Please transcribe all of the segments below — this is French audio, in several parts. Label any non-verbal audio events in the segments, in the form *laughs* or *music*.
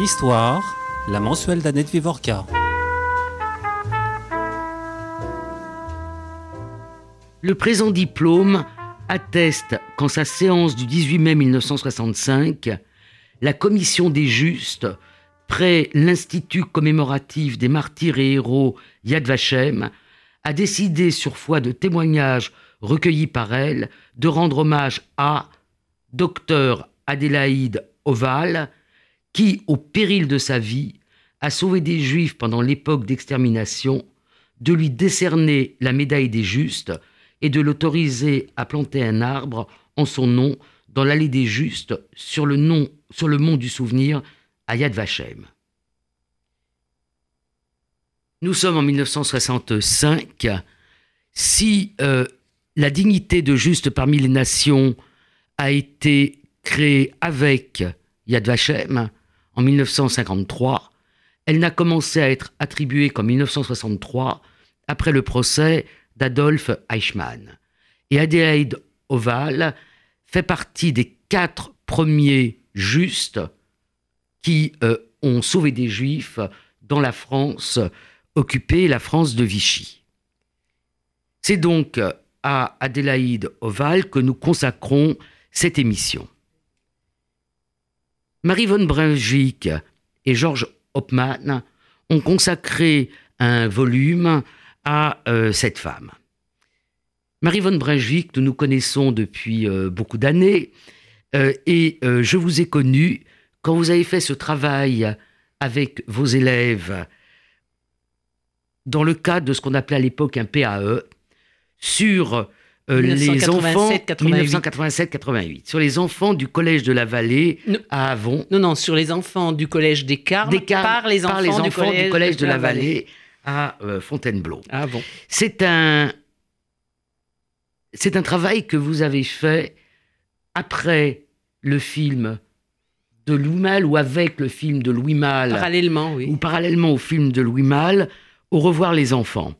Histoire, la mensuelle d'Annette Vivorca. Le présent diplôme atteste qu'en sa séance du 18 mai 1965, la commission des justes, près l'Institut commémoratif des martyrs et héros Yad Vashem, a décidé, sur foi de témoignages recueillis par elle, de rendre hommage à Docteur Adélaïde Oval, qui, au péril de sa vie, a sauvé des Juifs pendant l'époque d'extermination, de lui décerner la médaille des justes et de l'autoriser à planter un arbre en son nom dans l'allée des justes sur le, mont du souvenir à Yad Vashem. Nous sommes en 1965. Si euh, la dignité de juste parmi les nations a été créée avec Yad Vashem en 1953, elle n'a commencé à être attribuée qu'en 1963 après le procès d'Adolf Eichmann. Et Adélaïde Oval fait partie des quatre premiers justes qui euh, ont sauvé des juifs dans la France occupée, la France de Vichy. C'est donc à Adélaïde Oval que nous consacrons cette émission. Marie von Brunswick et Georges Hopman ont consacré un volume à euh, cette femme. Marie von Brunswick, nous nous connaissons depuis euh, beaucoup d'années, euh, et je vous ai connu quand vous avez fait ce travail avec vos élèves dans le cadre de ce qu'on appelait à l'époque un PAE sur les enfants 1987-88 sur les enfants du collège de la Vallée à Avon. Non non, sur les enfants du collège des Carmes, par les enfants, du, collège, de, la, Vallée à euh, Fontainebleau. Ah bon. C'est un, c'est un travail que vous avez fait après le film de Louis Malle ou avec le film de Louis Malle. Parallèlement, oui. Ou parallèlement au film de Louis Malle, Au revoir les enfants.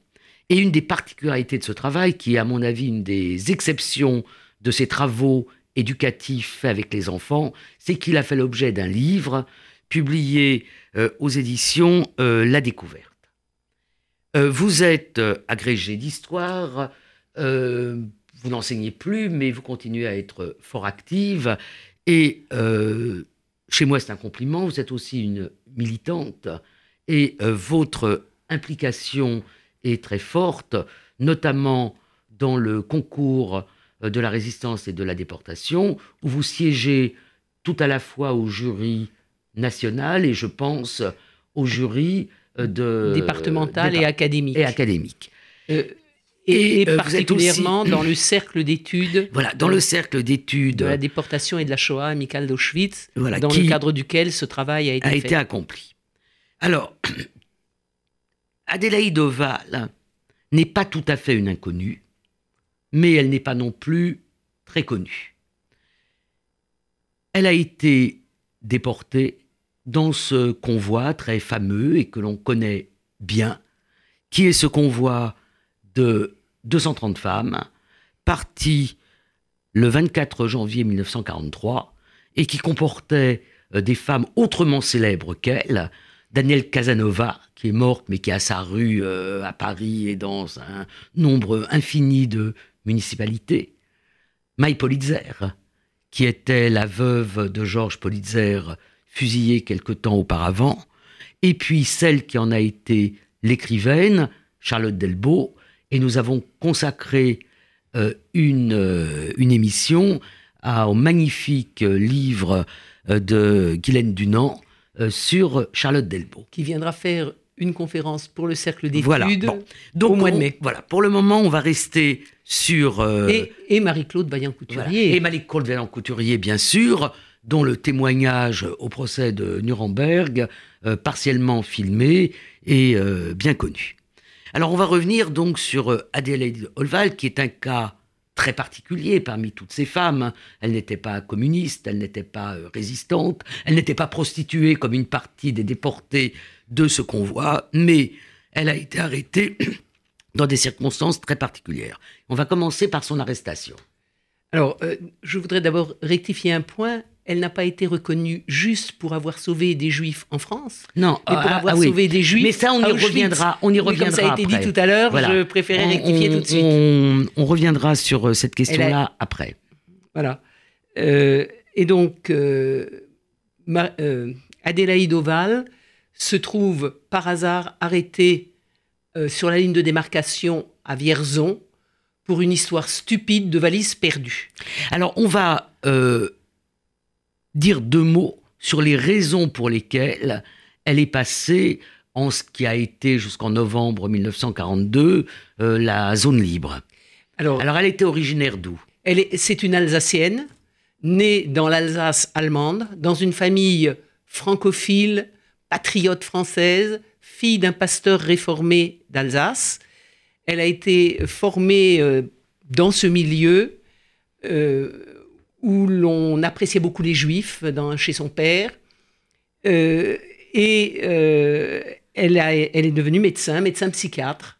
Et une des particularités de ce travail, qui est à mon avis une des exceptions de ces travaux éducatifs faits avec les enfants, c'est qu'il a fait l'objet d'un livre publié euh, aux éditions euh, La Découverte. Euh, vous êtes agrégé d'histoire, vous n'enseignez plus, mais vous continuez à être fort active. Et chez moi, c'est un compliment, vous êtes aussi une militante. Et votre implication est très forte, notamment dans le concours de la résistance et de la déportation, où vous siégez tout à la fois au jury national et je pense au jury euh, de départementale et académique. Et académique. Euh, et, euh, particulièrement dans le cercle d'études. *laughs* Voilà, dans le cercle d'études. De la déportation et de la Shoah amicale d'Auschwitz, voilà, dans le cadre duquel ce travail a été, a été accompli. Alors, *clears throat* Adélaïde Oval n'est pas tout à fait une inconnue, mais elle n'est pas non plus très connue. Elle a été déportée dans ce convoi très fameux et que l'on connaît bien, qui est ce convoi de 230 femmes, parti le 24 janvier 1943 et qui comportait euh, des femmes autrement célèbres qu'elle, Danielle Casanova, qui est morte mais qui a sa rue euh, à Paris et dans un nombre infini de municipalités, Maï Politzer, qui était la veuve de Georges Politzer, fusillée quelque temps auparavant, et puis celle qui en a été l'écrivaine, Charlotte Delbo, et nous avons consacré euh, une, euh, une émission au magnifique livre de Guylaine Dunant sur Charlotte Delbo. Qui viendra faire une conférence pour le cercle d'études voilà. au mois de mai. Voilà, pour le moment, on va rester sur... Et, Marie-Claude Vaillant-Couturier. Et Marie-Claude Vaillant-Couturier, bien sûr dont le témoignage au procès de Nuremberg, euh, partiellement filmé, et euh, bien connu. Alors on va revenir donc sur euh, Adélaïde Olval, qui est un cas très particulier parmi toutes ces femmes. Elle n'était pas communiste, elle n'était pas résistante, elle n'était pas prostituée comme une partie des déportés de ce convoi, mais elle a été arrêtée *clears throat* dans des circonstances très particulières. On va commencer par son arrestation. Alors, je voudrais d'abord rectifier un point elle n'a pas été reconnue juste pour avoir sauvé des juifs en France, non, mais pour ah, avoir ah sauvé des juifs. Mais ça, on y reviendra. On y reviendra. comme ça a été dit tout à l'heure, je préférais rectifier tout de suite. On, reviendra sur euh, cette question-là après. Voilà. Euh, et donc, euh, Adélaïde Oval se trouve par hasard arrêtée sur la ligne de démarcation à Vierzon pour une histoire stupide de valise perdue. Alors, on va dire deux mots sur les raisons pour lesquelles elle est passée en ce qui a été jusqu'en novembre 1942 euh, la zone libre. Alors, Alors elle était originaire d'où? C'est une Alsacienne, née dans l'Alsace allemande, dans une famille francophile, patriote française, fille d'un pasteur réformé d'Alsace. Elle a été formée euh, dans ce milieu. Euh, où l'on appréciait beaucoup les juifs dans, chez son père. Euh, et euh, elle, a, elle, est devenue médecin, médecin psychiatre.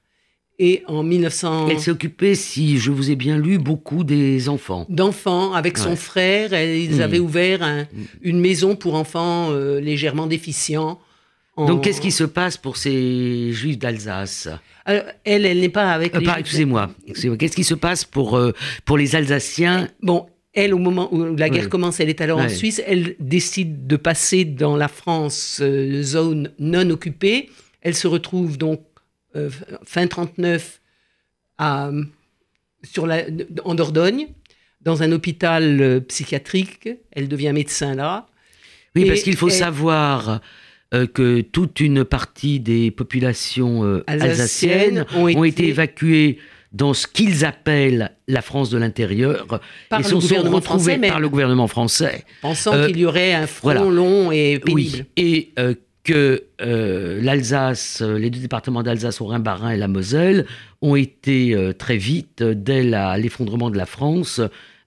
Et en 1900... Elle s'est occupée, si je vous ai bien lu, beaucoup des enfants. D'enfants, avec son frère. Ils hmm. avaient ouvert un, une maison pour enfants euh, légèrement déficients. Donc qu'est-ce qui se passe pour ces juifs d'Alsace? Elle, elle n'est pas avec les Excusez-moi. Qu'est-ce qui se passe pour, pour les Alsaciens? Bon, elle, au moment où la guerre commence, elle est alors en Suisse, elle décide de passer dans la France, euh, zone non occupée. Elle se retrouve donc euh, fin 39 à, sur la, en Dordogne, dans un hôpital euh, psychiatrique. Elle devient médecin là. Oui, parce qu'il faut savoir que toute une partie des populations alsaciennes, ont, été évacuées dans ce qu'ils appellent la France de l'intérieur et sont, retrouvés par le gouvernement français. Pensant euh, qu'il y aurait un front long et pénible. et euh, que euh, l'Alsace, les deux départements d'Alsace, au Rhin-Bas-Rhin et la Moselle, ont été très vite, dès l'effondrement de la France,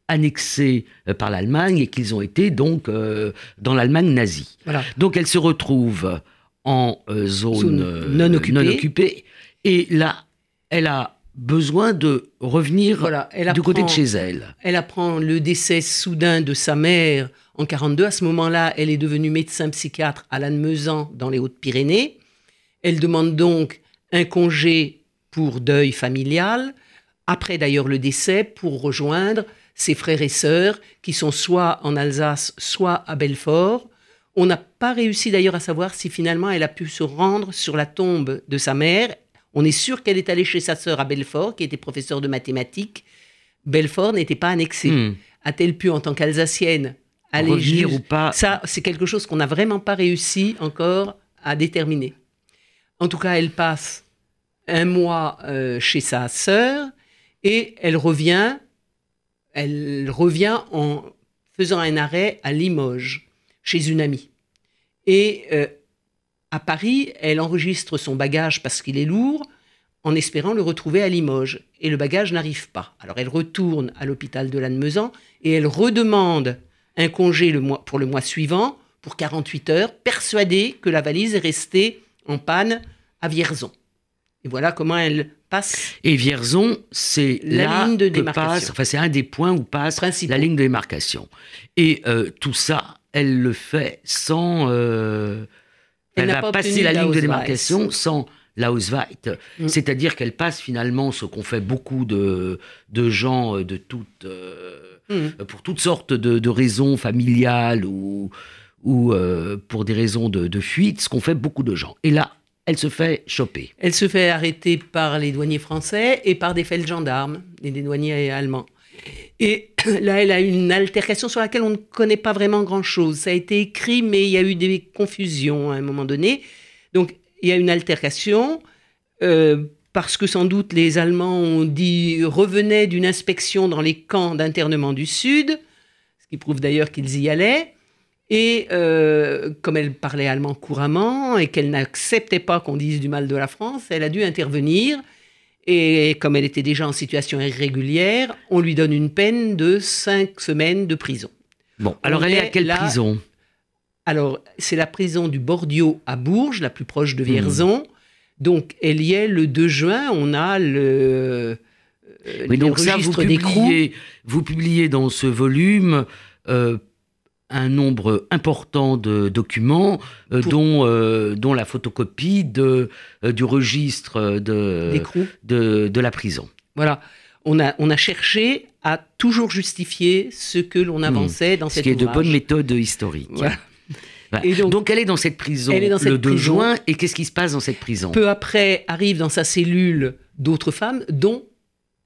annexés par l'Allemagne et qu'ils ont été donc dans l'Allemagne nazie. Donc elle se retrouve en zone, non, occupée. non occupée. Et là, elle a besoin de revenir du côté de chez elle. Elle apprend le décès soudain de sa mère en 42. À ce moment-là, elle est devenue médecin psychiatre à Lannemezan dans les Hautes-Pyrénées. Elle demande donc un congé pour deuil familial, après d'ailleurs le décès, pour rejoindre ses frères et sœurs qui sont soit en Alsace, soit à Belfort. On n'a pas réussi d'ailleurs à savoir si finalement elle a pu se rendre sur la tombe de sa mère. On est sûr qu'elle est allée chez sa sœur à Belfort, qui était professeure de mathématiques. Belfort n'était pas annexé. Hmm. A-t-elle pu, en tant qu'Alsacienne, aller Revenir ou pas Ça, c'est quelque chose qu'on n'a vraiment pas réussi encore à déterminer. En tout cas, elle passe un mois euh, chez sa sœur et elle revient. Elle revient en faisant un arrêt à Limoges, chez une amie. Et euh, à Paris, elle enregistre son bagage parce qu'il est lourd, en espérant le retrouver à Limoges. Et le bagage n'arrive pas. Alors elle retourne à l'hôpital de Lannemezan et elle redemande un congé le mois, pour le mois suivant, pour 48 heures, persuadée que la valise est restée en panne à Vierzon. Et voilà comment elle passe. Et Vierzon, c'est la ligne de démarcation. enfin, c'est un des points où passe la ligne de démarcation. Et euh, tout ça, elle le fait sans euh, elle, va passer la ligne de démarcation sans la Ausweit. Mm. C'est-à-dire qu'elle passe finalement ce qu'ont fait beaucoup de, de gens euh, de toutes, euh, mm. pour toutes sortes de, raisons familiales ou, ou euh, pour des raisons de, fuite, ce qu'ont fait beaucoup de gens. Et là, elle se fait choper. Elle se fait arrêter par les douaniers français et par des gendarmes, des douaniers allemands. Et *coughs* là, elle a une altercation sur laquelle on ne connaît pas vraiment grand-chose. Ça a été écrit, mais il y a eu des confusions à un moment donné. Donc, il y a une altercation. Euh, parce que sans doute les Allemands ont dit revenaient d'une inspection dans les camps d'internement du Sud, ce qui prouve d'ailleurs qu'ils y allaient. Et euh, comme elle parlait allemand couramment et qu'elle n'acceptait pas qu'on dise du mal de la France, elle a dû intervenir et comme elle était déjà en situation irrégulière, on lui donne une peine de cinq semaines de prison. Bon, alors elle est à quelle prison? Alors, c'est la prison du Bordio à Bourges, la plus proche de Vierzon. Hmm. Donc, elle y est le 2 juin. On a le. Euh, donc ça, vous publiez, vous publiez dans ce volume euh, un nombre important de documents, euh, Pour- dont, euh, dont la photocopie de, euh, du registre de, de, de la prison. Voilà. On a, on a cherché à toujours justifier ce que l'on avançait dans Hmm. Ce qui est de ouvrage. bonnes méthodes historiques. Voilà. Voilà. Et donc- donc, elle est dans cette prison Elle est dans cette le 2 prison. juin. Et qu'est-ce qui se passe dans cette prison? Peu après arrivent dans sa cellule d'autres femmes, dont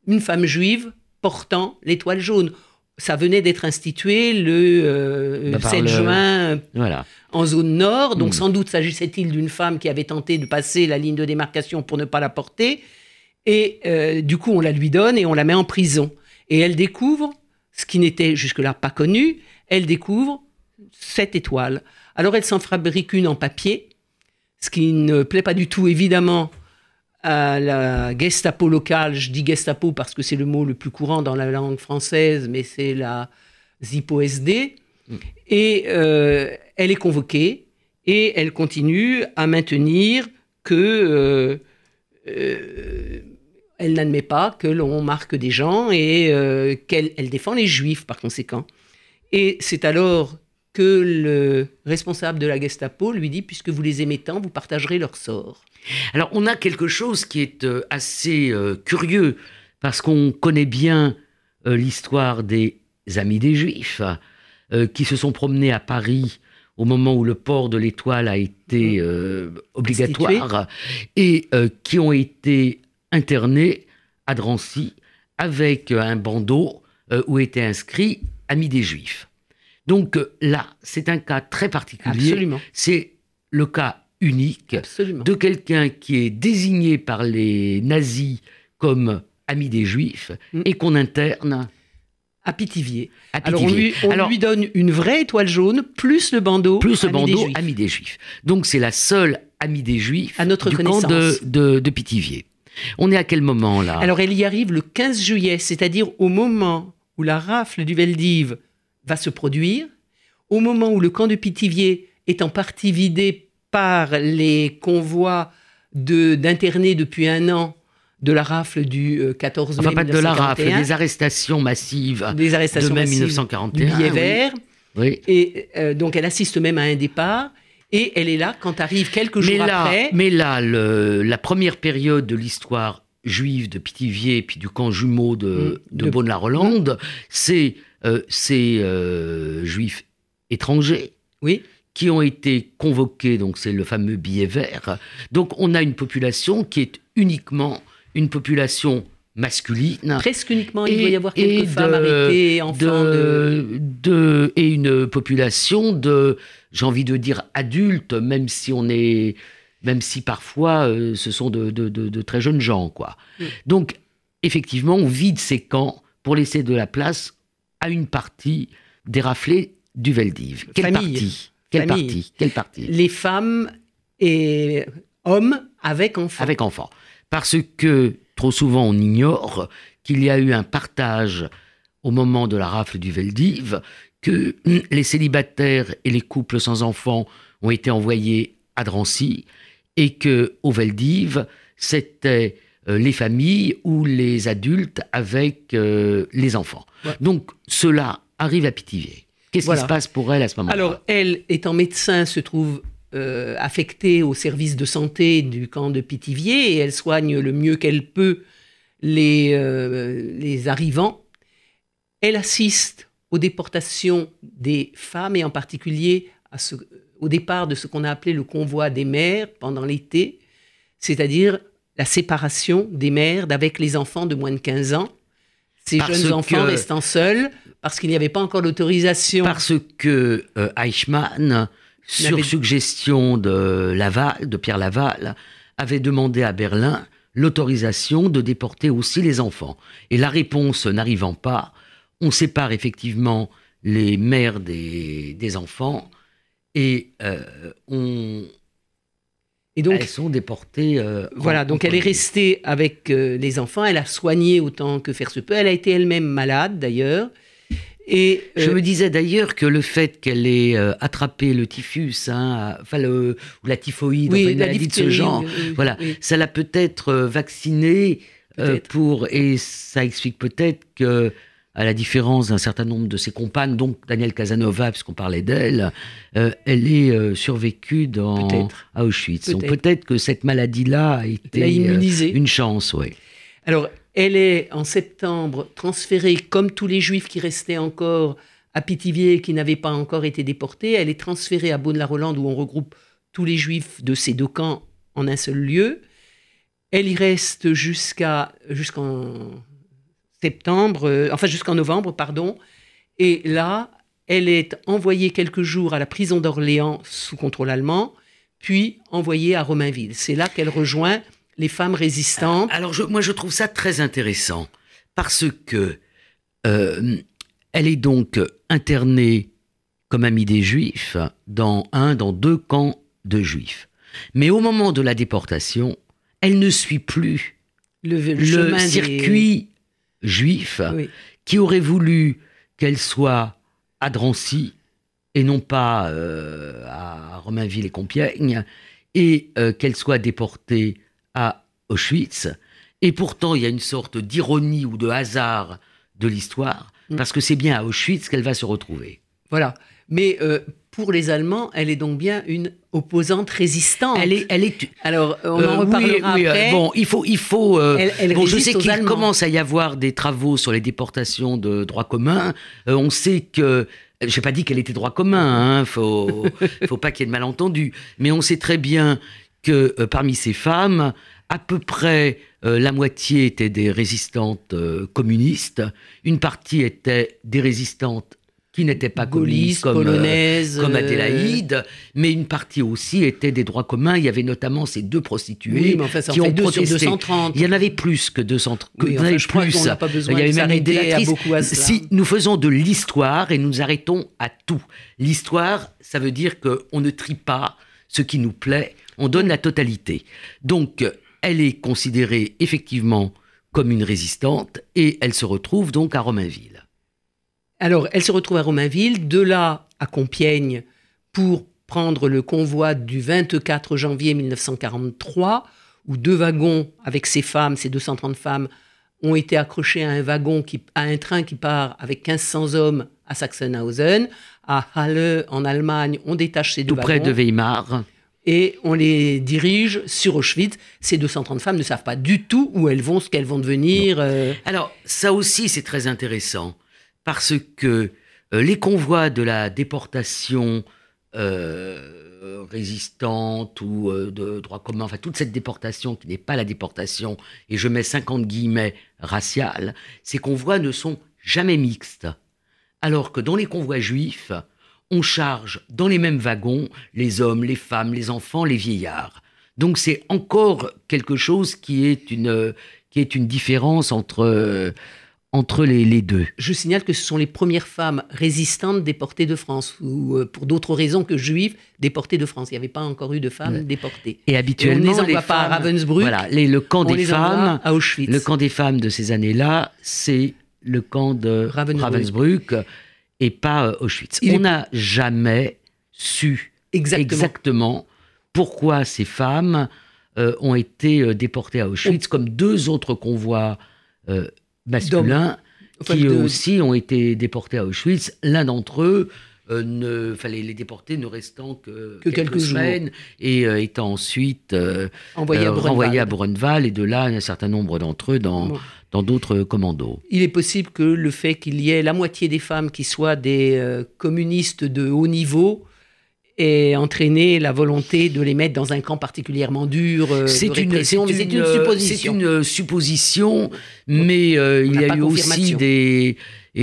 une femme juive portant l'étoile jaune. Ça venait d'être institué le euh, Bah, 7 le- juin Voilà. en zone nord. Donc Mm. sans doute s'agissait-il d'une femme qui avait tenté de passer la ligne de démarcation pour ne pas la porter. Et euh, du coup, on la lui donne et on la met en prison. Et elle découvre, ce qui n'était jusque-là pas connu, elle découvre cette étoile. Alors elle s'en fabrique une en papier, ce qui ne plaît pas du tout évidemment à la Gestapo locale. Je dis Gestapo parce que c'est le mot le plus courant dans la langue française, mais c'est la ZIPO-SD. Et euh, elle est convoquée et elle continue à maintenir que euh, euh, elle n'admet pas que l'on marque des gens et qu'elle elle défend les juifs par conséquent. Et c'est alors que le responsable de la Gestapo lui dit puisque vous les aimez tant, vous partagerez leur sort. Alors, on a quelque chose qui est euh, assez euh, curieux, parce qu'on connaît bien euh, l'histoire des Amis des Juifs, qui se sont promenés à Paris au moment où le port de l'étoile a été euh, obligatoire, et euh, qui ont été internés à Drancy avec un bandeau euh, où était inscrit Amis des Juifs. Donc là, c'est un cas très particulier. Absolument, C'est le cas unique absolument. de quelqu'un qui est désigné par les nazis comme ami des juifs Mm. et qu'on interne À Pithiviers. à Alors on, lui, on Alors, lui donne une vraie étoile jaune plus le bandeau. plus le bandeau ami des juifs. Donc c'est la seule amie des juifs À notre du camp de, de Pithiviers. On est à quel moment là? Alors elle y arrive le 15 juillet, c'est-à-dire au moment où la rafle du Veldiv va se produire, au moment où le camp de Pithiviers est en partie vidé par les convois de- d'internés depuis un an de la rafle du euh, 14 mai Enfin, pas de la rafle, 1941, des arrestations massives des de arrestations mai massives 1941. du billet oui. vert. Oui. Et euh, donc elle assiste même à un départ. Et elle est là quand arrive quelques jours Mais là, après. mais là le- la première période de l'histoire juive de Pithiviers puis du camp jumeau de, Mm, de de- Beaune-la-Rolande, c'est euh, ces euh, juifs étrangers Oui, qui ont été convoqués, donc c'est le fameux billet vert. Donc on a une population qui est uniquement une population masculine. presque uniquement. il doit y avoir quelques femmes arrêtées, enfants de... de, de- et une population de, j'ai envie de dire adultes, même si on est, même si parfois euh, ce sont de, très jeunes gens, quoi. Donc effectivement, on vide ces camps pour laisser de la place à une partie déraflée du Veldiv. Quelle Famille. partie? Famille. les femmes et hommes avec enfants. avec enfants. Parce que trop souvent on ignore qu'il y a eu un partage au moment de la rafle du Veldiv, que les célibataires et les couples sans enfants ont été envoyés à Drancy et que au Veldiv, c'était euh, les familles ou les adultes avec euh, les enfants. Ouais. Donc cela arrive à Pithiviers. Qu'est-ce Voilà. qui se passe pour elle à ce moment-là? Alors, elle, étant médecin, se trouve euh, affectée au service de santé du camp de Pithiviers et elle soigne le mieux qu'elle peut les, euh, les arrivants. Elle assiste aux déportations des femmes et en particulier à ce- au départ de ce qu'on a appelé le convoi des mères pendant l'été, c'est-à-dire la séparation des mères d'avec les enfants de moins de 15 ans. Ces Parce jeunes enfants restant seuls parce qu'il n'y avait pas encore l'autorisation. Parce que euh, Eichmann, sur suggestion de Laval, de Pierre Laval, avait demandé à Berlin l'autorisation de déporter aussi les enfants. Et la réponse n'arrivant pas, on sépare effectivement les mères des, des enfants et euh, on, Et donc, elles sont déportées. euh, Voilà, donc elle est restée avec euh, les enfants, elle a soigné autant que faire se peut, elle a été elle-même malade d'ailleurs. Et Je euh, me disais d'ailleurs que le fait qu'elle ait euh, attrapé le typhus, hein, enfin le, ou la typhoïde, enfin, une maladie de ce genre, voilà, oui. ça l'a peut-être euh, vaccinée pour et ça explique peut-être que à la différence d'un certain nombre de ses compagnes, donc Daniel Casanova, puisqu'on parlait d'elle, euh, elle est euh, survécue dans, à Auschwitz. Donc Peut-être. que cette maladie-là a été euh, une chance, oui. Alors, elle est en septembre transférée, comme tous les juifs qui restaient encore à Pithiviers qui n'avaient pas encore été déportés, elle est transférée à Beaune-la-Rolande où on regroupe tous les juifs de ces deux camps en un seul lieu. Elle y reste jusqu'en septembre, euh, enfin jusqu'en novembre, pardon. Et là, elle est envoyée quelques jours à la prison d'Orléans sous contrôle allemand, puis envoyée à Romainville. C'est là qu'elle rejoint les femmes résistantes. Alors je- moi je trouve ça très intéressant parce que euh, elle est donc internée comme amie des juifs dans un, dans deux camps de juifs. Mais au moment de la déportation, elle ne suit plus Le, le le chemin des- circuit juif Oui. qui aurait voulu qu'elle soit à Drancy et non pas euh, à Romainville et Compiègne, et euh, qu'elle soit déportée à Auschwitz. Et pourtant, il y a une sorte d'ironie ou de hasard de l'histoire, Mm. parce que c'est bien à Auschwitz qu'elle va se retrouver. Voilà. Mais euh, pour les Allemands, elle est donc bien une opposante résistante. Elle est, elle est. Alors, on euh, en oui, reparlera oui, euh, bon, il faut, il faut. euh, Elle- elle bon, je sais qu'il commence à y avoir des travaux sur les déportations de droit commun. Euh, on sait que. J'ai pas dit qu'elle était droit commun, hein, faut, faut pas qu'il y ait de malentendus. Mais on sait très bien que euh, parmi ces femmes, à peu près euh, la moitié étaient des résistantes euh, communistes, une partie était des résistantes qui n'étaient pas communistes, Gaulliste, comme, euh, polonaise. comme Adélaïde, mais une partie aussi était des droits communs. Il y avait notamment ces deux prostituées Oui, mais enfin, ça en qui fait ont deux sur protesté. 230. Il y en avait plus que 200. Que, Oui, il y en avait plus. pas besoin il y avait de même une à beaucoup à cela. Si nous faisons de l'histoire et nous arrêtons à tout. L'histoire, ça veut dire qu'on ne trie pas ce qui nous plaît, on donne la totalité. Donc, elle est considérée effectivement comme une résistante et elle se retrouve donc à Romainville. Alors, elle se retrouve à Romainville, de là à Compiègne, pour prendre le convoi du 24 janvier 1943, où deux wagons avec ces femmes, ces 230 femmes, ont été accrochés à un wagon, qui, à un train qui part avec 1500 hommes à Sachsenhausen. À Halle, en Allemagne, on détache ces deux Tout près wagons de Weimar. Et on les dirige sur Auschwitz. Ces 230 femmes ne savent pas du tout où elles vont, ce qu'elles vont devenir. euh, Alors, ça aussi, c'est très intéressant, parce que euh, les convois de la déportation euh, résistante ou de droit commun, enfin, toute cette déportation qui n'est pas la déportation, et je mets 50 guillemets raciale, ces convois ne sont jamais mixtes. Alors que dans les convois juifs, on charge dans les mêmes wagons les hommes, les femmes, les enfants, les vieillards. Donc c'est encore quelque chose qui est une, qui est une différence entre, euh, entre les, les deux. Je signale que ce sont les premières femmes résistantes déportées de France, ou euh, pour d'autres raisons que juives, déportées de France. Il n'y avait pas encore eu de femmes Ouais. déportées. Et habituellement, on ne les envoie pas à Ravensbrück, Voilà, les- le camp on des femmes, à Auschwitz. le camp des femmes de ces années-là, c'est le camp de Ravensbrück. Ravensbrück et pas euh, Auschwitz. Il On est- n'a jamais su Exactement. exactement pourquoi ces femmes euh, ont été euh, déportées à Auschwitz, comme deux autres convois euh, masculins Enfin, qui de- eux aussi ont été déportés à Auschwitz. L'un d'entre eux euh, ne fallait les déporter ne restant que, Que quelques semaines et euh, étant ensuite euh, envoyées à euh, renvoyés à Buchenwald et de là un certain nombre d'entre eux dans Bon. dans d'autres commandos. Il est possible que le fait qu'il y ait la moitié des femmes qui soient des euh, communistes de haut niveau ait entraîné la volonté de les mettre dans un camp particulièrement dur euh, c'est une, supposition. C'est une supposition, mais euh, il y a eu aussi confirmation.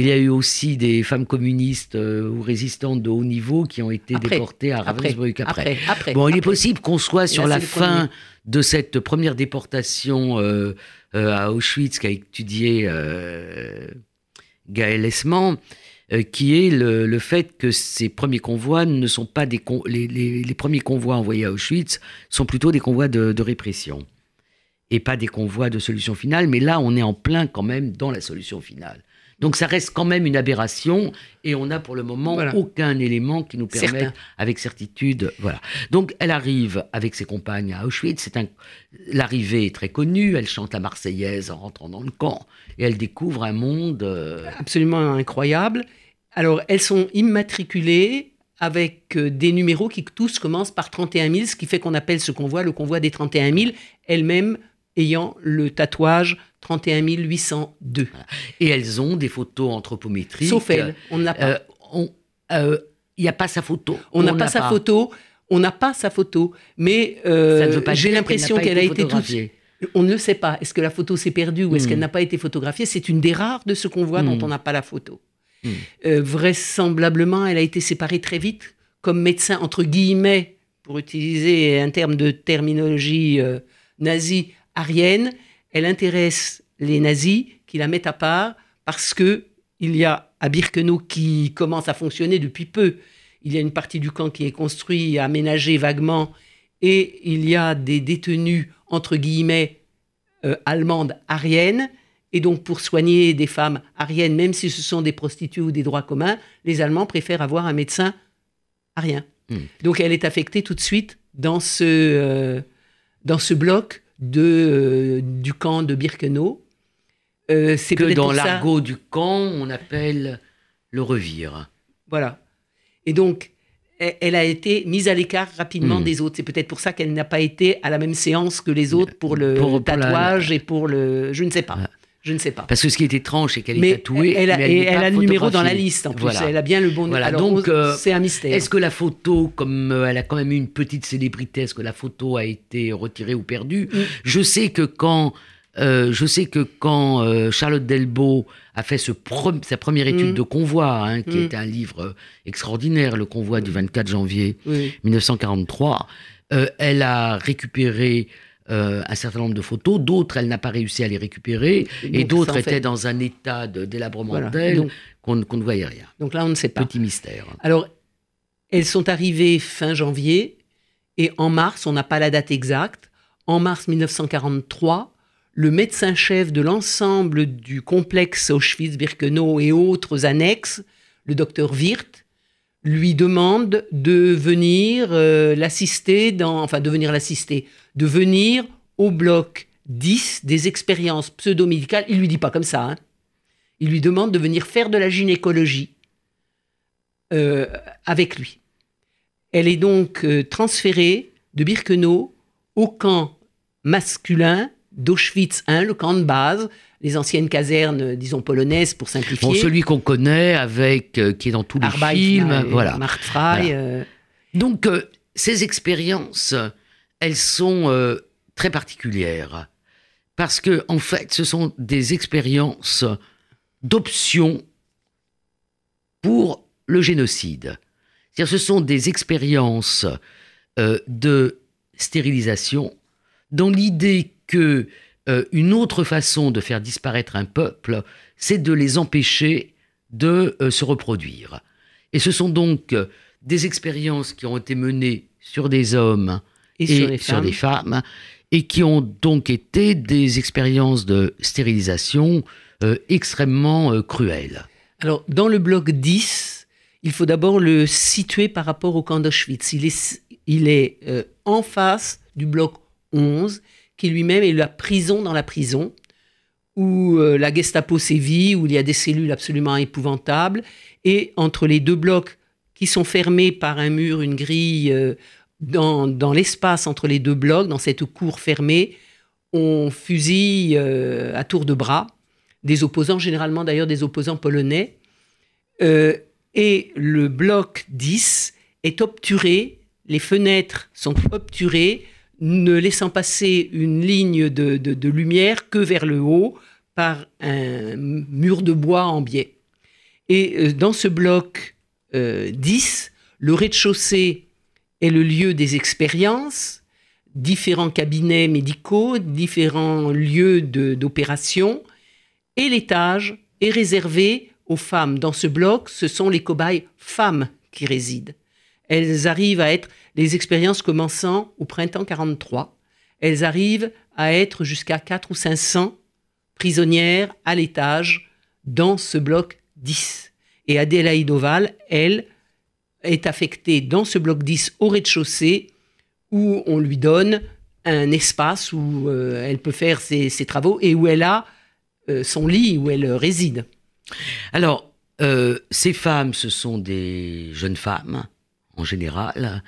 Il y a eu aussi des femmes communistes euh, ou résistantes de haut niveau qui ont été Après, déportées à Ravensbrück après. après, après, Bon, il est possible qu'on soit sur Là, la fin premier. de cette première déportation euh, euh, à Auschwitz qu'a étudié Gaël Esman, qui est le, le fait que ces premiers convois ne sont pas des con- les, les- les premiers convois envoyés à Auschwitz sont plutôt des convois de, de répression et pas des convois de solution finale. Mais là, on est en plein quand même dans la solution finale. Donc ça reste quand même une aberration et on n'a pour le moment Voilà. aucun élément qui nous permette Certain. avec certitude. Voilà. Donc elle arrive avec ses compagnes à Auschwitz. C'est un... L'arrivée est très connue. Elle chante la Marseillaise en rentrant dans le camp et elle découvre un monde. euh, absolument incroyable. Alors, elles sont immatriculées avec euh, des numéros qui tous commencent par 31 000, ce qui fait qu'on appelle ce convoi le convoi des 31 000, elle-même ayant le tatouage 31 802. Et elles ont des photos anthropométriques. Sauf elle, on ne l'a pas. Euh, euh, Il n'y a pas sa photo. on n'a pas sa photo. On n'a pas sa photo, mais euh, j'ai l'impression n'a qu'elle a été toute. On ne le sait pas. Est-ce que la photo s'est perdue ou est-ce Hmm. qu'elle n'a pas été photographiée? C'est une des rares de ce convoi Hmm. dont on n'a pas la photo. Hmm. Euh, vraisemblablement, elle a été séparée très vite comme médecin, entre guillemets, pour utiliser un terme de terminologie euh, nazie, arienne. Elle intéresse les nazis qui la mettent à part parce que il y a à Birkenau qui commence à fonctionner depuis peu. Il y a une partie du camp qui est construit, aménagé vaguement, et il y a des détenues, entre guillemets, euh, allemandes ariennes. Et donc, pour soigner des femmes ariennes, même si ce sont des prostituées ou des droits communs, les Allemands préfèrent avoir un médecin arien. Hmm. Donc, elle est affectée tout de suite dans ce, euh, dans ce bloc de, euh, du camp de Birkenau. Euh, c'est Que dans ça- l'argot du camp, on appelle le revire. Voilà. Et donc, e- elle a été mise à l'écart rapidement Hmm. des autres. C'est peut-être pour ça qu'elle n'a pas été à la même séance que les autres pour le Pour- pour la- tatouage et pour le... Je ne sais pas. Je ne sais pas. Parce que ce qui est étrange, c'est qu'elle est tatouée. elle a, mais et elle a le numéro dans la liste en plus. Voilà. Elle a bien le bon Voilà, Alors, donc, on- euh, c'est un mystère. Est-ce que la photo, comme euh, elle a quand même eu une petite célébrité, est-ce que la photo a été retirée ou perdue? Mm. Je sais que quand, euh, je sais que quand Charlotte Delbo a fait ce pre- sa première étude Mm. de convoi, hein, qui Mm. est un livre extraordinaire, le convoi du 24 janvier Oui. 1943, euh, elle a récupéré euh, un certain nombre de photos, d'autres elle n'a pas réussi à les récupérer, et d'autres étaient fait- dans un état de délabrement Voilà. qu'on qu'on ne voyait rien. donc là, on ne sait pas. Petit mystère. Alors, elles sont arrivées fin janvier et en mars, on n'a pas la date exacte, en mars 1943, le médecin-chef de l'ensemble du complexe Auschwitz-Birkenau et autres annexes, le docteur Wirth, lui demande de venir euh, l'assister dans, enfin de venir l'assister, de venir au bloc 10 des expériences pseudo-médicales. Il lui dit pas comme ça. hein. Il lui demande de venir faire de la gynécologie euh, avec lui. Elle est donc euh, transférée de Birkenau au camp masculin d'Auschwitz I, le camp de base, les anciennes casernes, disons polonaises pour simplifier. Bon, celui qu'on connaît avec euh, qui est dans tous les films, voilà. Mark Fry, Voilà. euh, Donc euh, ces expériences, elles sont très particulières parce que en fait, ce sont des expériences d'option pour le génocide. C'est-à-dire, ce sont des expériences de stérilisation dans l'idée que euh, une autre façon de faire disparaître un peuple, c'est de les empêcher de euh, se reproduire. Et ce sont donc euh, des expériences qui ont été menées sur des hommes et, et sur les des femmes, et qui ont donc été des expériences de stérilisation extrêmement cruelles. Alors, dans le bloc 10, il faut d'abord le situer par rapport au camp d'Auschwitz. Il est, il est en face du bloc 11, qui lui-même est la prison dans la prison, où euh, la Gestapo sévit, où il y a des cellules absolument épouvantables. Et entre les deux blocs qui sont fermés par un mur, une grille, euh, dans, dans l'espace entre les deux blocs, dans cette cour fermée, on fusille euh, à tour de bras des opposants, généralement d'ailleurs des opposants polonais. Et le bloc 10 est obturé, les fenêtres sont obturées, ne laissant passer une ligne de, de- lumière que vers le haut par un mur de bois en biais. Et euh, dans ce bloc euh, 10, le rez-de-chaussée est le lieu des expériences, différents cabinets médicaux, différents lieux d'opération, et l'étage est réservé aux femmes. Dans ce bloc, ce sont les cobayes femmes qui résident. Elles arrivent à être, les expériences commençant au printemps 43, elles arrivent à être jusqu'à 4 ou 500 prisonnières à l'étage dans ce bloc 10. Et Adélaïde Oval, elle, est affectée dans ce bloc 10 au rez-de-chaussée où on lui donne un espace où euh, elle peut faire ses, travaux et où elle a euh, son lit, où elle réside. Alors, euh, ces femmes, ce sont des jeunes femmes, en général.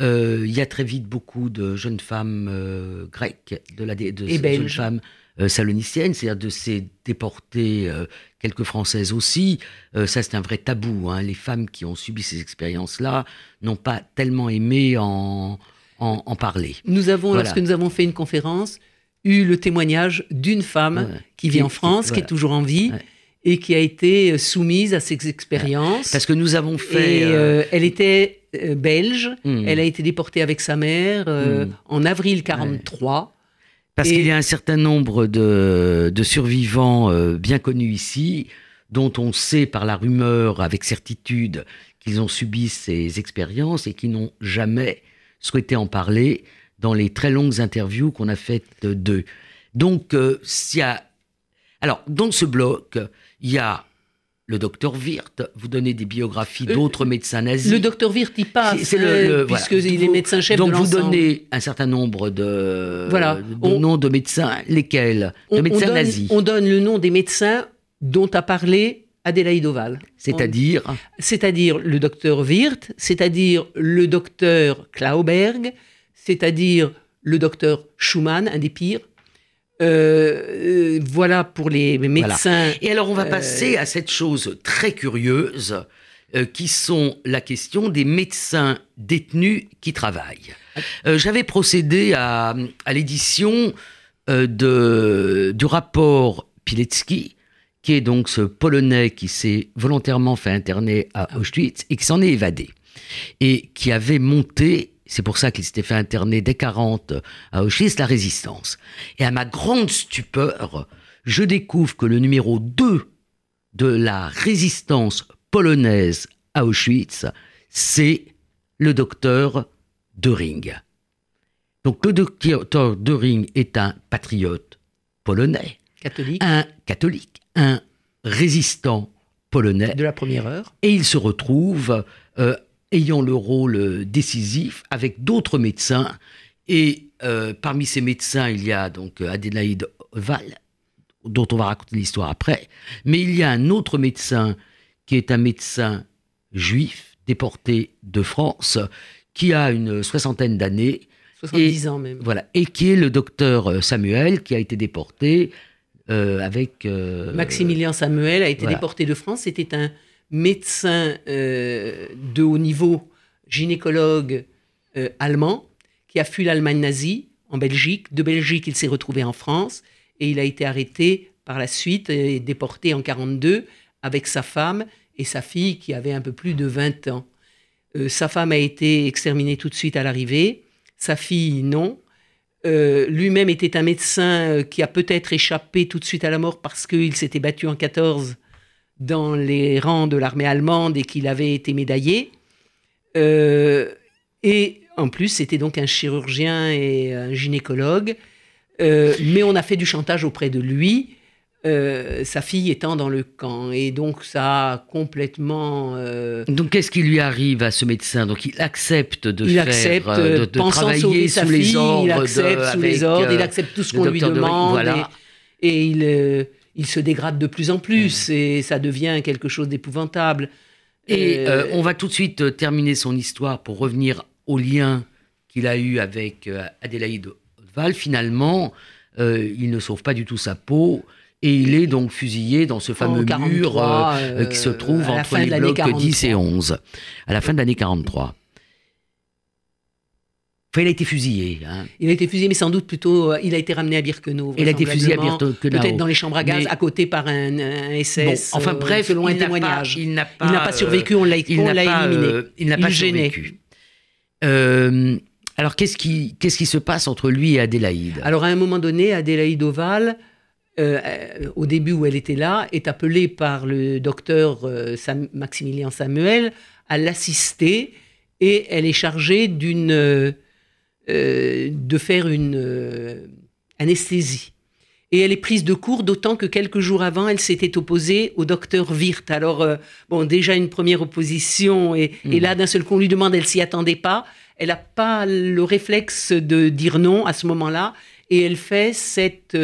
Euh, il y a très vite beaucoup de jeunes femmes euh, grecques, de, la, de jeunes femmes euh, saloniciennes, c'est-à-dire de ces déportées, euh, quelques françaises aussi. Ça, c'est un vrai tabou. hein. Les femmes qui ont subi ces expériences-là n'ont pas tellement aimé en, en, en parler. Nous avons, Voilà. lorsque nous avons fait une conférence, eu le témoignage d'une femme qui vit Qui- en France, qui- qui est toujours en vie Ouais. et qui a été soumise à ces expériences. Parce que nous avons fait... Et euh, euh, elle était euh, belge. hmm. Elle a été déportée avec sa mère euh, Mm. en avril 43. Parce Et- qu'il y a un certain nombre de, de survivants euh, bien connus ici, dont on sait par la rumeur avec certitude qu'ils ont subi ces expériences et qui n'ont jamais souhaité en parler dans les très longues interviews qu'on a faites d'eux. Donc, s'il y a... Alors, dans ce bloc, il y a le docteur Wirth, vous donnez des biographies Euh, d'autres médecins nazis. Le docteur Wirth y passe, C'est- le- hein, le- voilà. puisqu'il est Vous- médecin-chef de Donc vous donnez un certain nombre de, Voilà. de On- noms de médecins, lesquels? De on médecins donne, nazis, on donne le nom des médecins dont a parlé Adélaïde Oval. c'est-à-dire? C'est-à-dire le docteur Wirth, c'est-à-dire le docteur Klauberg, c'est-à-dire le docteur Schumann, un des pires. Euh, euh, voilà pour les médecins. Et alors on va Euh, passer à cette chose très curieuse euh, qui sont la question des médecins détenus qui travaillent. Euh, J'avais procédé à, à l'édition de- du rapport Pilecki, qui est donc ce Polonais qui s'est volontairement fait interner à Auschwitz et qui s'en est évadé. Et qui avait monté, c'est pour ça qu'il s'était fait interner dès 40 à Auschwitz, la résistance. Et à ma grande stupeur, je découvre que le numéro 2 de la résistance polonaise à Auschwitz, c'est le docteur Döring. Donc le docteur Döring est un patriote polonais, catholiques un catholique, un résistant polonais, de la première heure. et il se retrouve euh, ayant le rôle décisif avec d'autres médecins. Et euh, parmi ces médecins, il y a donc Adélaïde Val, dont on va raconter l'histoire après. Mais il y a un autre médecin qui est un médecin juif déporté de France, qui a une soixantaine d'années, 70 ans même. voilà, et qui est le docteur euh, Samuel, qui a été déporté euh, avec euh, Maximilien Samuel a été voilà. déporté de France. C'était un médecin euh, de haut niveau, gynécologue euh, allemand, qui a fui l'Allemagne nazie en Belgique. De Belgique, il s'est retrouvé en France et il a été arrêté par la suite et déporté en 42 avec sa femme et sa fille qui avait un peu plus de 20 ans. Euh, sa femme a été exterminée tout de suite à l'arrivée, sa fille non. Lui-même était un médecin qui a peut-être échappé tout de suite à la mort parce qu'il s'était battu en 14 dans les rangs de l'armée allemande et qu'il avait été médaillé. Euh, et en plus, c'était donc un chirurgien et un gynécologue. Euh, mais on a fait du chantage auprès de lui, euh, sa fille étant dans le camp. Et donc, ça a complètement. euh, Donc, qu'est-ce qui lui arrive à ce médecin? Donc, il accepte de il faire, accepte, de, travailler sous les fille, ordres, il accepte de, sous les ordres, il accepte tout ce qu'on lui demande. voilà. Et, et il, il se dégrade de plus en plus et ça devient quelque chose d'épouvantable. Et Euh, euh, on va tout de suite euh, terminer son histoire pour revenir au lien qu'il a eu avec Adélaïde Val. Finalement, euh, il ne sauve pas du tout sa peau. Et il est donc fusillé dans ce fameux 43, mur euh, qui se trouve entre les blocs 43. 10 et 11, à la fin de l'année 43. Enfin, il a été fusillé. hein. Il a été fusillé, mais sans doute plutôt, euh, il a été ramené à Birkenau. Il a été fusillé à Birkenau. Peut-être dans les chambres à gaz, Mais- à côté par un, un SS. Bon, enfin euh, bref, selon un pas, témoignage. il n'a pas, euh, survécu, on l'a pas, éliminé. euh, il n'a pas survécu. Euh, alors, qu'est-ce qui, qu'est-ce qui se passe entre lui et Adélaïde? Alors, à un moment donné, Adélaïde Oval, euh, euh, au début où elle était là, est appelée par le docteur euh, Sam- Maximilien Samuel à l'assister et elle est chargée d'une, euh, de faire une euh, anesthésie. Et elle est prise de court, d'autant que quelques jours avant, elle s'était opposée au docteur Wirth. Alors, euh, bon, déjà une première opposition, et, et là, d'un seul coup, on lui demande, elle s'y attendait pas. Elle n'a pas le réflexe de dire non à ce moment-là, et elle fait cette,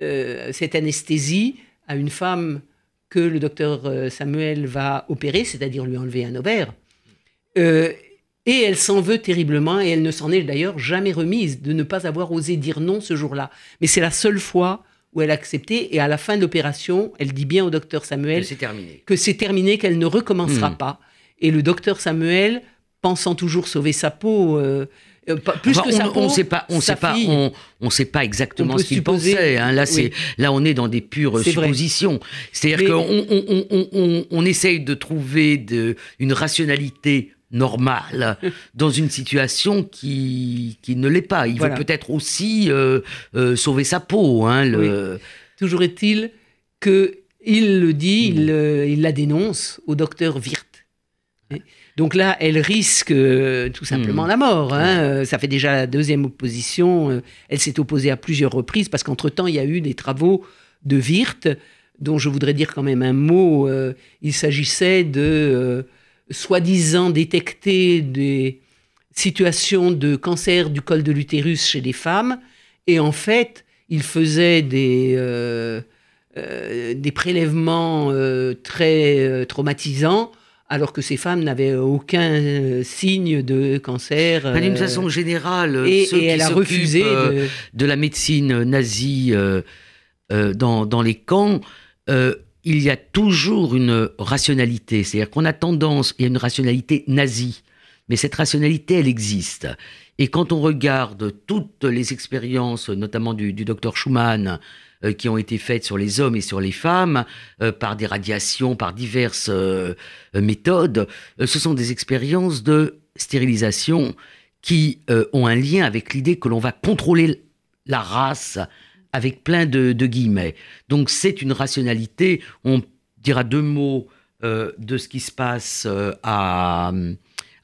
cette anesthésie à une femme que le docteur Samuel va opérer, c'est-à-dire lui enlever un ovaire. Euh, et elle s'en veut terriblement, et elle ne s'en est d'ailleurs jamais remise de ne pas avoir osé dire non ce jour-là. Mais c'est la seule fois où elle a accepté, et à la fin de l'opération, elle dit bien au docteur Samuel que c'est terminé, qu'elle ne recommencera Hmm. pas. Et le docteur Samuel, pensant toujours sauver sa peau, euh, euh, pas- plus Enfin, que sa on, peau, on sait pas, on sa sait pas, on, on sait pas exactement ce qu'il pensait. hein. Là, c'est, Oui. là, on est dans des pures suppositions. C'est-à-dire qu'on on, on, on, on, on essaye de trouver de, une rationalité normale *laughs* dans une situation qui, qui ne l'est pas. Il Voilà. veut peut-être aussi euh, euh, sauver sa peau. Hein, le... Toujours est-il que il le dit, Hmm. il, euh, il la dénonce au docteur Wirth. Donc là, elle risque euh, tout simplement Hmm. la mort. hein. Ça fait déjà la deuxième opposition. Elle s'est opposée à plusieurs reprises parce qu'entre-temps, il y a eu des travaux de Wirth dont je voudrais dire quand même un mot. Il s'agissait de soi-disant détecter des situations de cancer du col de l'utérus chez les femmes. Et en fait, il faisait des, euh, euh, des prélèvements euh, très traumatisants, alors que ces femmes n'avaient aucun signe de cancer. Enfin, D'une façon générale, et, ceux et qui elle a refusé de... de la médecine nazie dans, dans les camps, il y a toujours une rationalité. C'est-à-dire qu'on a tendance, il y a une rationalité nazie, mais cette rationalité, elle existe. Et quand on regarde toutes les expériences, notamment du, docteur Schumann, euh, qui ont été faites sur les hommes et sur les femmes, euh, par des radiations, par diverses euh, méthodes, ce sont des expériences de stérilisation qui ont un lien avec l'idée que l'on va contrôler la race avec plein de, de guillemets. Donc c'est une rationalité. On dira deux mots euh, de ce qui se passe euh, à,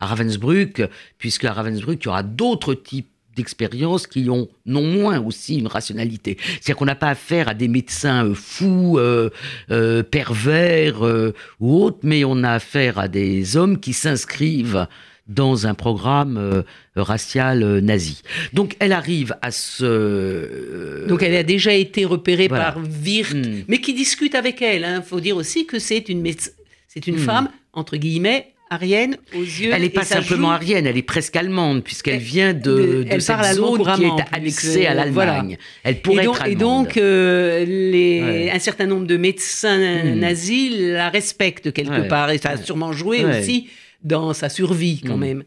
Ravensbrück, puisque à Ravensbrück, il y aura d'autres types d'expériences qui ont non moins aussi une rationalité. C'est-à-dire qu'on n'a pas affaire à des médecins euh, fous, pervers ou autres, mais on a affaire à des hommes qui s'inscrivent dans un programme euh, racial euh, nazi. Donc elle arrive à ce... euh, Donc elle a déjà été repérée voilà. par Wirth, Hmm. mais qui discute avec elle. Il faut dire aussi que c'est une, c'est une Hmm. femme, entre guillemets, arienne aux yeux. Elle n'est et pas simplement joue- arienne, elle est presque allemande, puisqu'elle Elle- vient de, de- de cette zone qui est annexée à l'Allemagne. voilà. Elle pourrait et donc, être et allemande. donc, euh, les, Ouais. un certain nombre de médecins Hmm. nazis la respectent quelque Ouais. part, et ça a sûrement joué Ouais. aussi dans sa survie quand Hmm. même.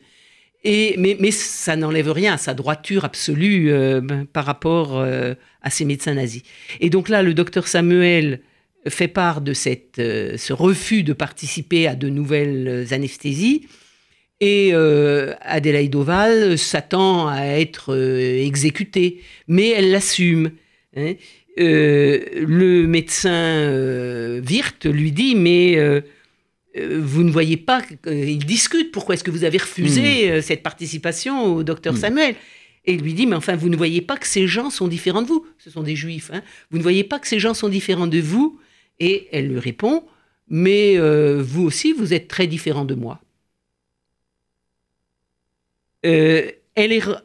Et, mais, mais ça n'enlève rien à sa droiture absolue euh, par rapport euh, à ces médecins nazis. Et donc là, le docteur Samuel fait part de cette, euh, ce refus de participer à de nouvelles anesthésies. Et Adélaïde Oval s'attend à être exécutée, mais elle l'assume. hein. Le médecin Wirth lui dit, mais vous ne voyez pas, que- euh, il discute, pourquoi est-ce que vous avez refusé euh, cette participation au docteur Mm. Samuel? Et il lui dit, mais enfin, vous ne voyez pas que ces gens sont différents de vous. Ce sont des juifs. hein. Vous ne voyez pas que ces gens sont différents de vous Et elle lui répond, mais euh, vous aussi, vous êtes très différent de moi. Euh, elle est re-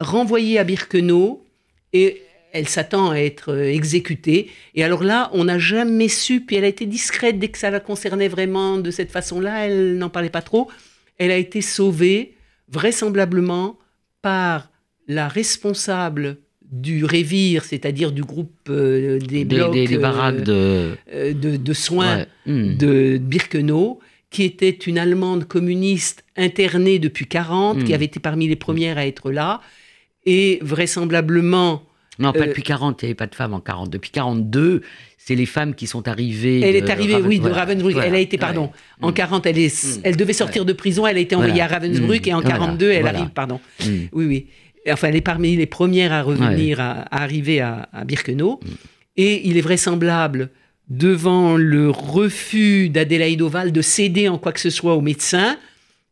renvoyée à Birkenau et elle s'attend à être euh, exécutée. Et alors là, on n'a jamais su, puis elle a été discrète dès que ça la concernait vraiment de cette façon-là, elle n'en parlait pas trop. Elle a été sauvée, vraisemblablement, par la responsable du Révire, c'est-à-dire du groupe euh, des, des, blocs des- des euh, baraques de... euh, de, de soins Ouais. Hmm. de Birkenau, qui était une Allemande communiste internée depuis 40, Mm. qui avait été parmi les premières à être là, et vraisemblablement, Non, pas Euh, depuis 40, il n'y avait pas de femmes en 40. Depuis 42, c'est les femmes qui sont arrivées. elle de est arrivée, Raven- oui, de Ravensbrück. voilà, elle a été, ouais. pardon, en Mm. 40, elle, est, Mm. elle devait sortir de prison, elle a été envoyée Voilà. à Ravensbrück, Mm. et en Voilà. 42, elle Voilà. arrive, pardon. Oui, oui. Enfin, elle est parmi les premières à revenir, à, à arriver à, à Birkenau. Mm. Et il est vraisemblable, devant le refus d'Adélaïde Oval de céder en quoi que ce soit au médecin,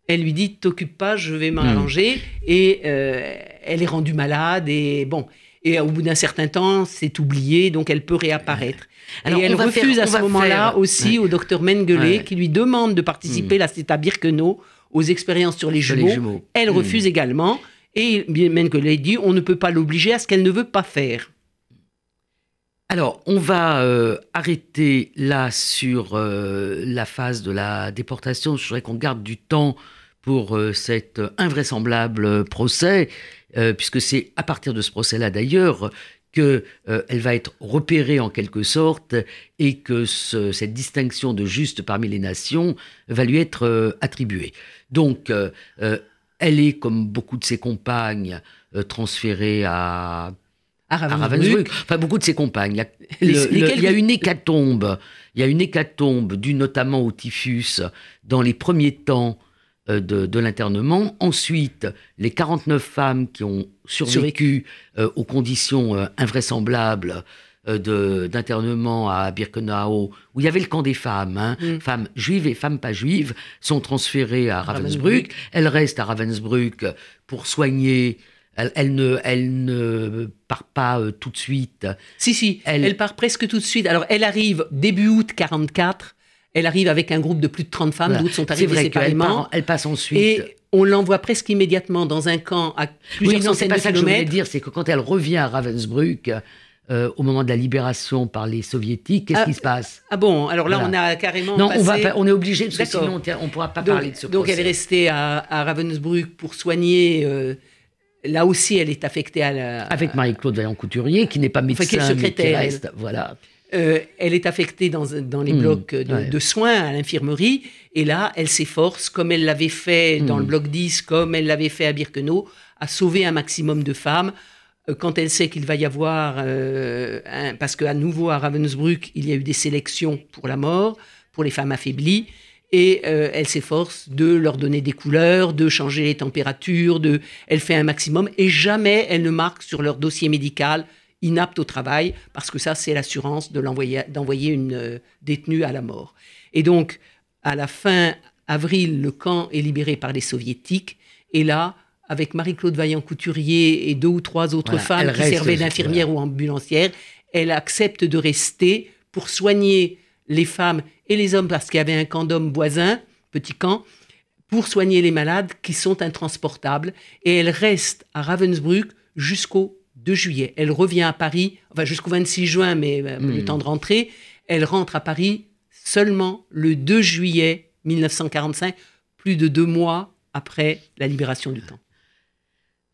elle lui dit T'occupe pas, je vais m'arranger. Et euh, elle est rendue malade. Et bon. Et au bout d'un certain temps, c'est oublié, donc elle peut réapparaître. Alors, et elle faire- refuse à ce moment-là aussi Ouais. au docteur Mengele, Ouais. qui lui demande de participer, là c'est à Birkenau, aux expériences sur les Sur les jumeaux. jumeaux. Elle Hmm. refuse également. Et Mengele dit on ne peut pas l'obliger à ce qu'elle ne veut pas faire. Alors, on va euh, arrêter là sur euh, la phase de la déportation. Je voudrais qu'on garde du temps pour euh, cet invraisemblable procès, euh, puisque c'est à partir de ce procès-là d'ailleurs que euh, va être repérée en quelque sorte et que ce- cette distinction de juste parmi les nations va lui être euh, attribuée. Donc, euh, elle est, comme beaucoup de ses compagnes, transférée à À à Ravensbrück. Enfin, beaucoup de ses compagnes. Il y a, *laughs* le- le- il y a une hécatombe. Il y a une hécatombe due notamment au typhus dans les premiers temps de, de l'internement. Ensuite, les 49 femmes qui ont survécu euh, aux conditions euh, invraisemblables euh, d'internement à Birkenau, où il y avait le camp des femmes, hein, Mm. femmes juives et femmes pas juives, sont transférées à Ravensbrück. Ravensbrück. Elles restent à Ravensbrück pour soigner. Elle, elle ne, elle ne part pas euh, tout de suite. Si, si, Elle- elle... part presque tout de suite. Alors, elle arrive début août 44. Elle arrive avec un groupe de plus de 30 femmes, Voilà. d'autres sont arrivées vrai séparément. part- elle passe ensuite. Et on l'envoie presque immédiatement dans un camp à plusieurs oui, non, c'est centaines pas de ça que je voulais kilomètres. dire, c'est que quand elle revient à Ravensbrück, euh, au moment de la libération par les soviétiques, qu'est-ce Ah, qui se passe? Ah bon, alors là, Voilà. on a carrément Non, passé... on, va on est obligé, parce que sinon on ne pourra pas donc, parler de ce donc procès. elle est restée à, à Ravensbrück pour soigner. euh, là aussi, elle est affectée à la. Avec Marie-Claude Vaillant-Couturier, qui n'est pas médecin, qui est mais qui secrétaire, reste, voilà. Euh, elle est affectée dans, dans les Mm, blocs de, ouais. de soins à l'infirmerie. Et là, elle s'efforce, comme elle l'avait fait dans Mm. le bloc 10, comme elle l'avait fait à Birkenau, à sauver un maximum de femmes. Euh, Quand elle sait qu'il va y avoir, euh, un- parce qu'à nouveau à Ravensbrück, il y a eu des sélections pour la mort, pour les femmes affaiblies, et elle s'efforce de leur donner des couleurs, de changer les températures, de, elle fait un maximum, et jamais elle ne marque sur leur dossier médical inapte au travail, parce que ça, c'est l'assurance de l'envoyer, d'envoyer une euh, détenue à la mort. Et donc, à la fin avril, le camp est libéré par les soviétiques, et là, avec Marie-Claude Vaillant-Couturier et deux ou trois autres Voilà, femmes qui servaient d'infirmières ou ambulancières, elle accepte de rester pour soigner les femmes et les hommes, parce qu'il y avait un camp d'hommes voisin, petit camp, pour soigner les malades qui sont intransportables. Et elle reste à Ravensbrück jusqu'au 2 juillet. Elle revient à Paris, enfin jusqu'au 26 juin, mais euh, le Mm. temps de rentrer. Elle rentre à Paris seulement le 2 juillet 1945, plus de deux mois après la libération du camp.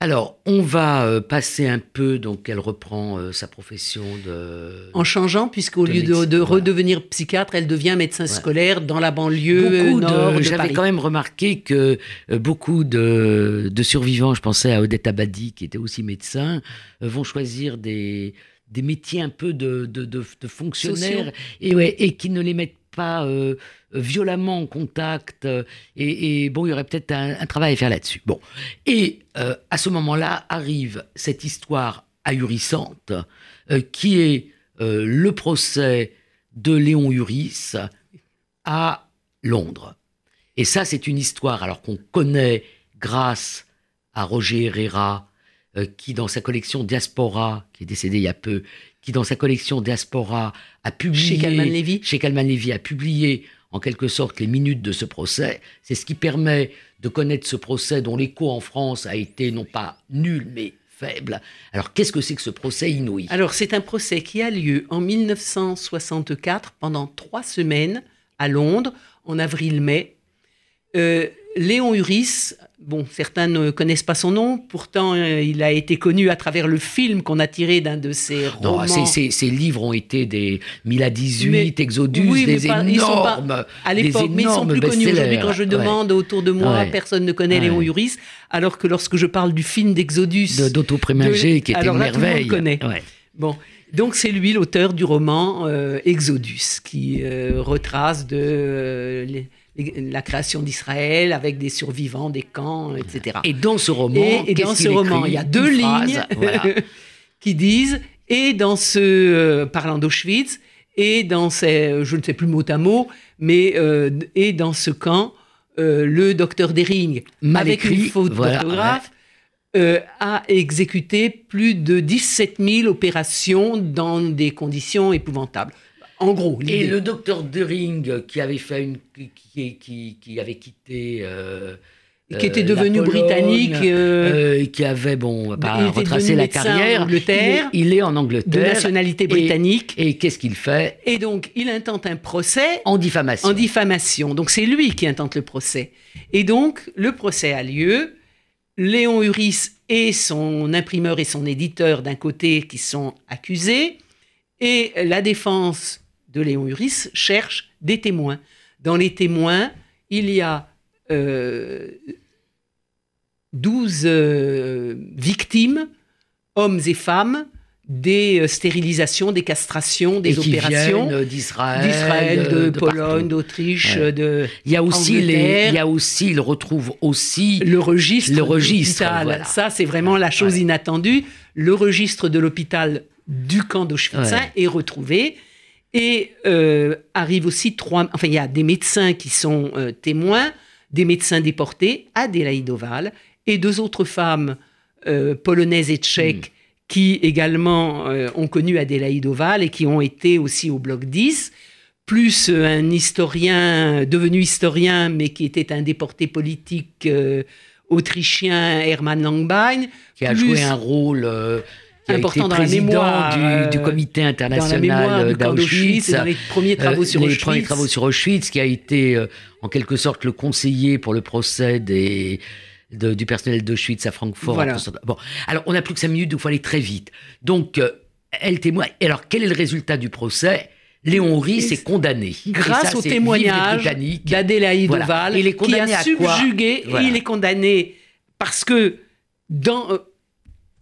Alors, on va euh, passer un peu, donc elle reprend euh, sa profession de... En changeant, puisqu'au lieu de, médecin, de voilà. redevenir psychiatre, elle devient médecin Voilà. scolaire dans la banlieue Beaucoup nord de, de j'avais quand même remarqué que euh, beaucoup de, de survivants, je pensais à Odette Abadi, qui était aussi médecin, vont choisir des, des métiers un peu de, de, de- de fonctionnaires et, ouais, et qui ne les mettent pas euh, violemment en contact. euh, Et, bon, il y aurait peut-être un, travail à faire là-dessus. Bon. Et euh, à ce moment-là arrive cette histoire ahurissante qui est le procès de Léon Uris à Londres. Et ça, c'est une histoire alors qu'on connaît grâce à Roger Herrera, qui dans sa collection Diaspora, qui est décédé il y a peu, qui dans sa collection Diaspora a publié Chez Calman Levy. chez Calman Levy a publié en quelque sorte les minutes de ce procès. C'est ce qui permet de connaître ce procès dont l'écho en France a été non pas nul mais faible. Alors qu'est-ce que c'est que ce procès inouï? Alors, c'est un procès qui a lieu en 1964 pendant trois semaines à Londres, en avril-mai. Euh, Léon Uris, bon, certains ne connaissent pas son nom, pourtant euh, il a été connu à travers le film qu'on a tiré d'un de ses Non, romans. ces- ces livres ont été des Mila 18, Mais- Exodus, oui, mais des pas- ils sont pas- énormes, à l'époque, mais ils sont énormes plus connus aujourd'hui. Quand je Ouais. demande autour de moi, Ouais. personne ne connaît Ouais. Léon Uris, alors que lorsque je parle du film d'Exodus, de d'Otto Prémanger, de- qui était une là, tout le monde merveille. connaît. Bon, donc c'est lui l'auteur du roman euh, Exodus, qui euh, retrace de les- la création d'Israël avec des survivants, des camps, etc. Et dans ce roman, Et, et qu'est-ce dans qu'il ce roman, écrit il y a deux lignes phrase, voilà. *laughs* qui disent, et dans ce, euh, parlant d'Auschwitz, et dans ces, je ne sais plus mot à mot, mais euh, et dans ce camp, euh, le docteur Dering, Mal avec écrit, une faute voilà, d'orthographe, euh, a exécuté plus de 17 000 opérations dans des conditions épouvantables. En gros. Et le docteur Dering, qui avait fait une, qui, qui, qui avait quitté, euh, qui était euh, devenu Pologne, britannique. euh, euh, qui avait bon était retracé la carrière. Il, est, il est en de Angleterre. nationalité et- britannique. Et, qu'est-ce qu'il fait? Et donc, il intente un procès En diffamation. en diffamation. Donc, c'est lui qui intente le procès. Et donc, le procès a lieu. Léon Uris et son imprimeur et son éditeur d'un côté qui sont accusés. Et la défense de Léon Uris cherche des témoins. Dans les témoins, il y a euh, 12 euh, victimes, hommes et femmes, des euh, stérilisations, des castrations, des et qui opérations d'Israël, d'Israël, de, Pologne, d'Autriche, Ouais. de Il y a aussi les, il y a aussi, il retrouve aussi le registre. Le registre, voilà. Ça, c'est vraiment la chose Ouais. inattendue. Le registre de l'hôpital du camp d'Auschwitz est retrouvé. Et euh, arrive aussi trois. Enfin, il y a des médecins qui sont euh, témoins, des médecins déportés, Adélaïde Oval, et deux autres femmes euh, polonaises et tchèques Hmm. qui également euh, ont connu Adélaïde Oval et qui ont été aussi au bloc 10 plus euh, un historien devenu historien, mais qui était un déporté politique euh, autrichien, Hermann Langbein, qui a plus joué un rôle euh, qui a important été dans la président mémoire, du, euh, du comité international d'Auschwitz dans les premiers travaux Euh, sur les Auschwitz. premiers travaux sur Auschwitz, qui a été euh, en quelque sorte le conseiller pour le procès des, de- du personnel d'Auschwitz à Francfort. Voilà. Bon, alors on n'a plus que cinq minutes, donc il faut aller très vite. Donc, elle témoigne. Alors, quel est le résultat du procès? Léon Ries Et est condamné. Grâce ça, au témoignage d'Adélaïde Voilà. Oval, Il est qui a à subjugué, Voilà. il est condamné parce que dans, euh,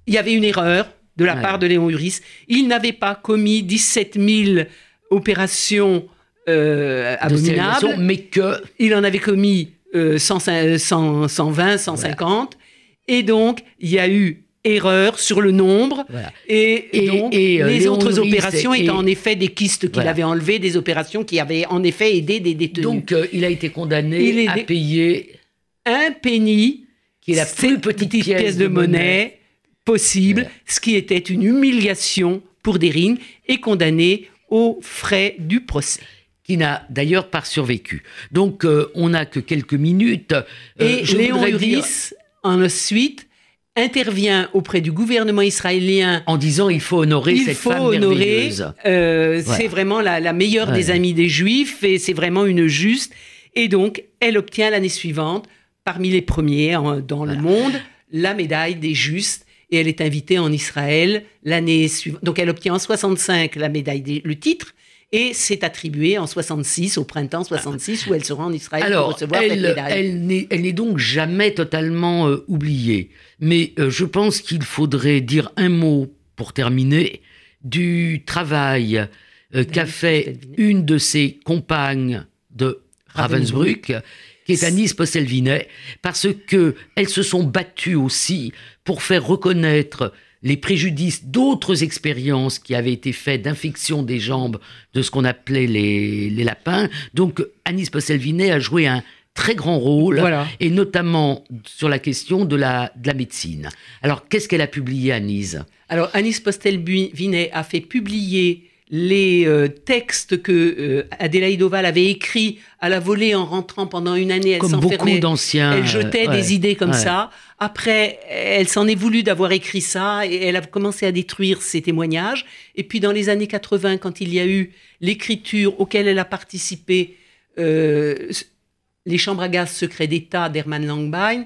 il y avait une erreur de la Ouais. part de Léon Uris. Il n'avait pas commis 17 000 opérations euh, abominables. mais que Il en avait commis euh, 100, 100, 120, 150. Et donc, il y a eu erreur sur le nombre. Voilà. Et, Et- donc, et, euh, les Léon autres Uris opérations étaient en effet des kystes qu'il Voilà. avait enlevés, des opérations qui avaient en effet aidé des détenus. donc euh, il a été condamné Il à payer un penny, qui est la plus petite pièce, de monnaie, possible, ce qui était une humiliation pour Dering, et condamné aux frais du procès. qui n'a d'ailleurs pas survécu. Donc euh, on n'a que quelques minutes. Euh, Et Léon Uris, dire, ensuite, intervient auprès du gouvernement israélien. en disant il faut honorer Il cette faut femme honorer. merveilleuse. euh, Voilà. C'est vraiment la, la meilleure Ouais. des amies des Juifs et c'est vraiment une juste. Et donc, elle obtient l'année suivante, parmi les premiers dans le monde, la médaille des justes. Et elle est invitée en Israël l'année suivante. Donc, elle obtient en 65 la médaille, des- le titre. Et c'est attribué en 66, au printemps 66, où elle sera en Israël pour recevoir cette elle, médaille. elle n'est elle n'est donc jamais totalement euh, oubliée. Mais euh, je pense qu'il faudrait dire un mot pour terminer du travail euh, qu'a fait une de ses compagnes de Ravensbrück, qui est Anis Postel-Vinet, parce que elles se sont battues aussi pour faire reconnaître les préjudices d'autres expériences qui avaient été faites d'infection des jambes de ce qu'on appelait les, les lapins. Donc Anis Postel-Vinet a joué un très grand rôle, Voilà. et notamment sur la question de la, de la médecine. Alors qu'est-ce qu'elle a publié, Anis Alors, Anis Postel-Vinet a fait publier les euh, textes que euh, Adélaïde Oval avait écrits à la volée en rentrant pendant une année. Elle Comme beaucoup d'anciens... Elle jetait euh, ouais, des idées comme ouais. ça. Après, elle s'en est voulu d'avoir écrit ça et elle a commencé à détruire ses témoignages. Et puis, dans les années 80, quand il y a eu l'écriture auquel elle a participé, euh, les chambres à gaz secrets d'État d'Hermann Langbein,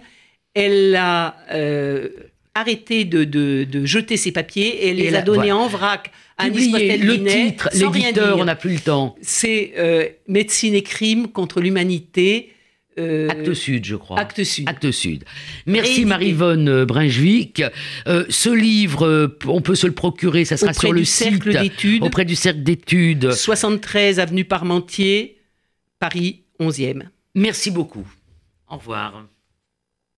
elle a euh, arrêté de, de- de jeter ses papiers et elle Et les là, a donnés voilà. en vrac à Anis Publiez le titre, l'éditeur, on n'a plus le temps. C'est euh, Médecine et crime contre l'humanité. euh, Acte Sud, je crois. Acte Sud. Acte Sud. Merci Réédité. Marie-Vonne Brinjvik. Euh, ce livre, euh, on peut se le procurer, ça sera Auprès sur le site. Auprès du cercle d'études. 73 avenue Parmentier, Paris 11e. Merci beaucoup. Au revoir.